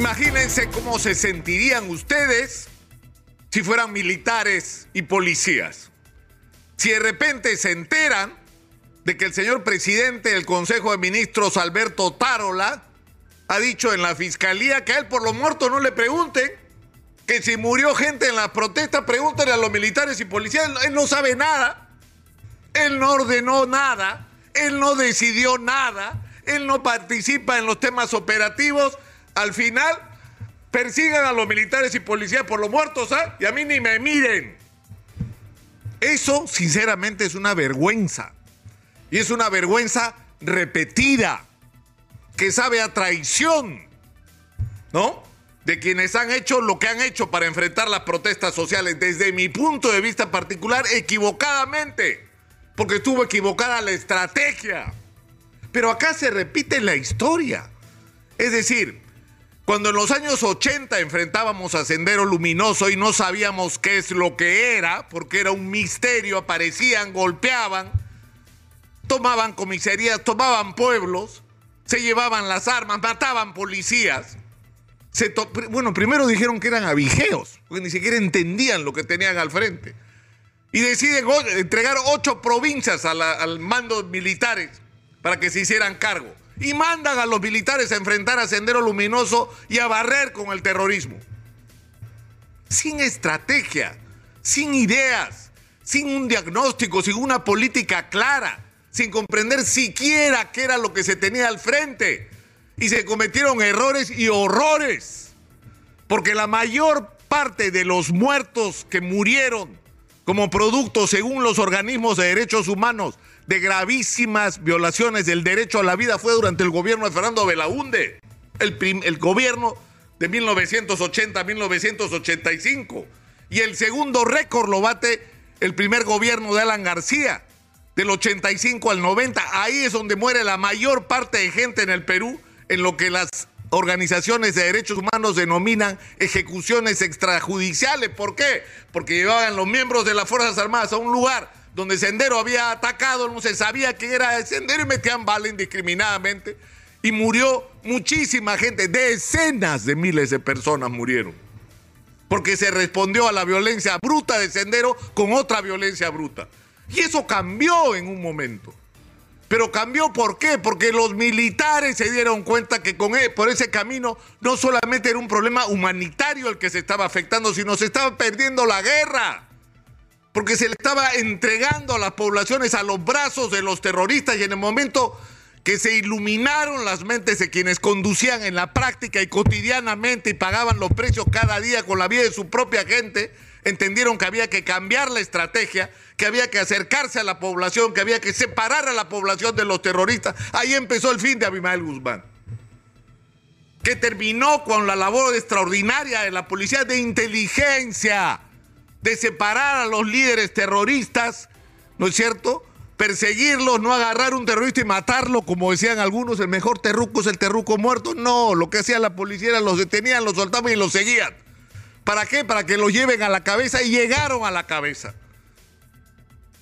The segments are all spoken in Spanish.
Imagínense cómo se sentirían ustedes si fueran militares y policías. Si de repente se enteran de que el señor presidente del Consejo de Ministros, Alberto Tarola, ha dicho en la fiscalía que a él por lo muerto no le pregunten, que si murió gente en la protesta, pregúntale a los militares y policías, él no sabe nada, él no ordenó nada, él no decidió nada, él no participa en los temas operativos, al final persigan a los militares y policías por los muertos, ¿ah? Y a mí ni me miren. Eso, sinceramente, es una vergüenza. Y es una vergüenza repetida, que sabe a traición, ¿no? De quienes han hecho lo que han hecho para enfrentar las protestas sociales, desde mi punto de vista particular, equivocadamente, porque estuvo equivocada la estrategia. Pero acá se repite la historia. Es decir, cuando en los años 80 enfrentábamos a Sendero Luminoso y no sabíamos qué es lo que era, porque era un misterio, aparecían, golpeaban, tomaban comisarías, tomaban pueblos, se llevaban las armas, mataban policías. bueno, primero dijeron que eran avigeos, porque ni siquiera entendían lo que tenían al frente. Y deciden entregar ocho provincias al mando militares para que se hicieran cargo. Y mandan a los militares a enfrentar a Sendero Luminoso y a barrer con el terrorismo. Sin estrategia, sin ideas, sin un diagnóstico, sin una política clara, sin comprender siquiera qué era lo que se tenía al frente. Y se cometieron errores y horrores. Porque la mayor parte de los muertos que murieron como producto, según los organismos de derechos humanos, de gravísimas violaciones del derecho a la vida fue durante el gobierno de Fernando Belaunde, el, el gobierno de 1980 a 1985. Y el segundo récord lo bate el primer gobierno de Alan García, del 85 al 90. Ahí es donde muere la mayor parte de gente en el Perú, en lo que las organizaciones de derechos humanos denominan ejecuciones extrajudiciales. ¿Por qué? Porque llevaban los miembros de las Fuerzas Armadas a un lugar donde Sendero había atacado, no se sabía que era Sendero y metían bala indiscriminadamente. Y murió muchísima gente, decenas de miles de personas murieron. Porque se respondió a la violencia bruta de Sendero con otra violencia bruta. Y eso cambió en un momento. Pero cambió ¿por qué? Porque los militares se dieron cuenta que con e, por ese camino no solamente era un problema humanitario el que se estaba afectando, sino se estaba perdiendo la guerra porque se le estaba entregando a las poblaciones a los brazos de los terroristas y en el momento que se iluminaron las mentes de quienes conducían en la práctica y cotidianamente y pagaban los precios cada día con la vida de su propia gente, entendieron que había que cambiar la estrategia, que había que acercarse a la población, que había que separar a la población de los terroristas. Ahí empezó el fin de Abimael Guzmán, que terminó con la labor extraordinaria de la policía de inteligencia de separar a los líderes terroristas, ¿no es cierto? Perseguirlos, no agarrar un terrorista y matarlo, como decían algunos, el mejor terruco es el terruco muerto. No, lo que hacía la policía era los detenían, los soltaban y los seguían. ¿Para qué? Para que los lleven a la cabeza y llegaron a la cabeza.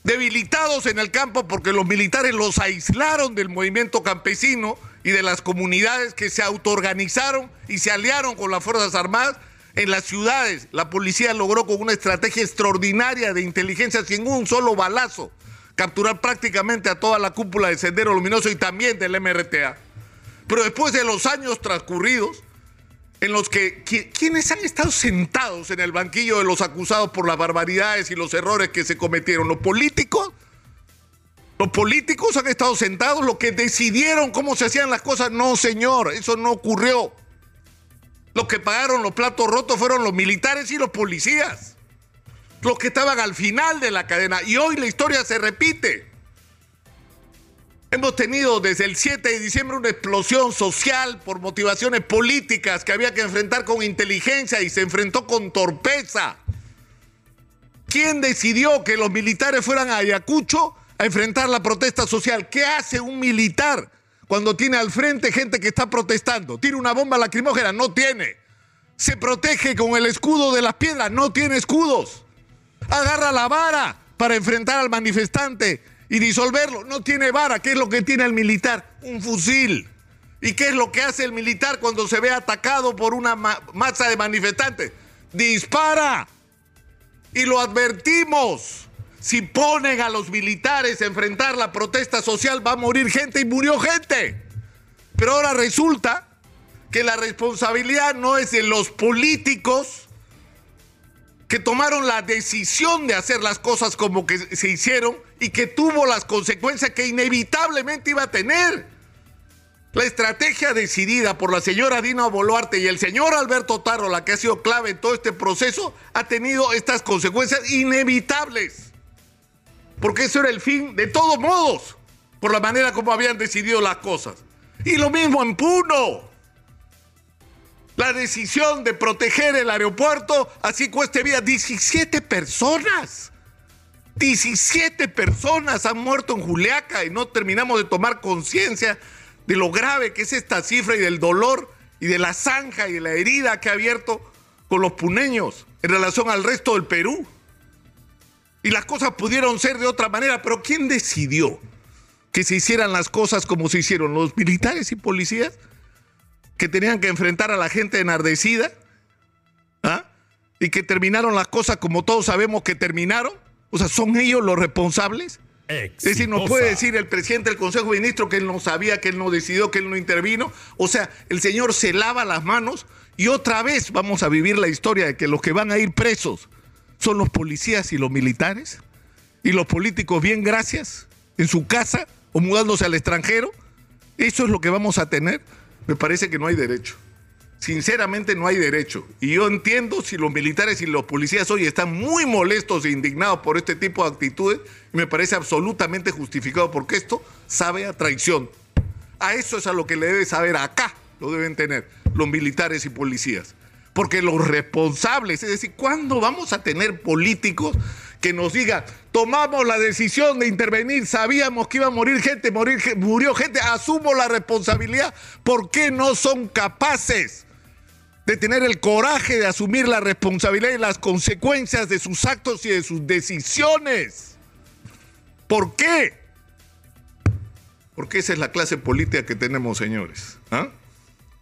Debilitados en el campo porque los militares los aislaron del movimiento campesino y de las comunidades que se autoorganizaron y se aliaron con las Fuerzas Armadas en las ciudades, la policía logró con una estrategia extraordinaria de inteligencia, sin un solo balazo, capturar prácticamente a toda la cúpula de Sendero Luminoso y también del MRTA. Pero después de los años transcurridos, en los que quienes han estado sentados en el banquillo de los acusados por las barbaridades y los errores que se cometieron, los políticos, los políticos han estado sentados, los que decidieron cómo se hacían las cosas, no señor, eso no ocurrió. Los que pagaron los platos rotos fueron los militares y los policías. Los que estaban al final de la cadena. Y hoy la historia se repite. Hemos tenido desde el 7 de diciembre una explosión social por motivaciones políticas que había que enfrentar con inteligencia y se enfrentó con torpeza. ¿Quién decidió que los militares fueran a Ayacucho a enfrentar la protesta social? ¿Qué hace un militar? Cuando tiene al frente gente que está protestando. ¿Tiene una bomba lacrimógena? No tiene. Se protege con el escudo de las piedras. No tiene escudos. Agarra la vara para enfrentar al manifestante y disolverlo. No tiene vara. ¿Qué es lo que tiene el militar? Un fusil. ¿Y qué es lo que hace el militar cuando se ve atacado por una masa de manifestantes? Dispara. Y lo advertimos. Si ponen a los militares a enfrentar la protesta social, va a morir gente y murió gente. Pero ahora resulta que la responsabilidad no es de los políticos que tomaron la decisión de hacer las cosas como que se hicieron y que tuvo las consecuencias que inevitablemente iba a tener. La estrategia decidida por la señora Dina Boluarte y el señor Alberto la que ha sido clave en todo este proceso, ha tenido estas consecuencias inevitables. Porque eso era el fin de todos modos, por la manera como habían decidido las cosas. Y lo mismo en Puno. La decisión de proteger el aeropuerto, así cueste vida, 17 personas. 17 personas han muerto en Juliaca y no terminamos de tomar conciencia de lo grave que es esta cifra y del dolor y de la zanja y de la herida que ha abierto con los puneños en relación al resto del Perú. Y las cosas pudieron ser de otra manera, pero ¿quién decidió que se hicieran las cosas como se hicieron? ¿Los militares y policías que tenían que enfrentar a la gente enardecida? ¿Ah? Y que terminaron las cosas como todos sabemos que terminaron. O sea, ¿son ellos los responsables? Es decir, nos puede decir el presidente del Consejo de Ministros que él no sabía, que él no decidió, que él no intervino. O sea, el señor se lava las manos y otra vez vamos a vivir la historia de que los que van a ir presos son los policías y los militares y los políticos bien gracias en su casa o mudándose al extranjero. Eso es lo que vamos a tener. Me parece que no hay derecho. Sinceramente no hay derecho. Y yo entiendo si los militares y los policías hoy están muy molestos e indignados por este tipo de actitudes. Y me parece absolutamente justificado porque esto sabe a traición. A eso es a lo que le debe saber acá, lo deben tener los militares y policías. Porque los responsables, es decir, ¿cuándo vamos a tener políticos que nos digan, tomamos la decisión de intervenir, sabíamos que iba a morir gente, morir, murió gente, asumo la responsabilidad? ¿Por qué no son capaces de tener el coraje de asumir la responsabilidad y las consecuencias de sus actos y de sus decisiones. ¿Por qué? Porque esa es la clase política que tenemos, señores. ¿ah?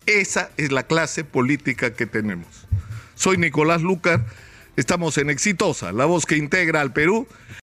Esa es la clase política que tenemos. Soy Nicolás Lucar, estamos en Exitosa, la voz que integra al Perú.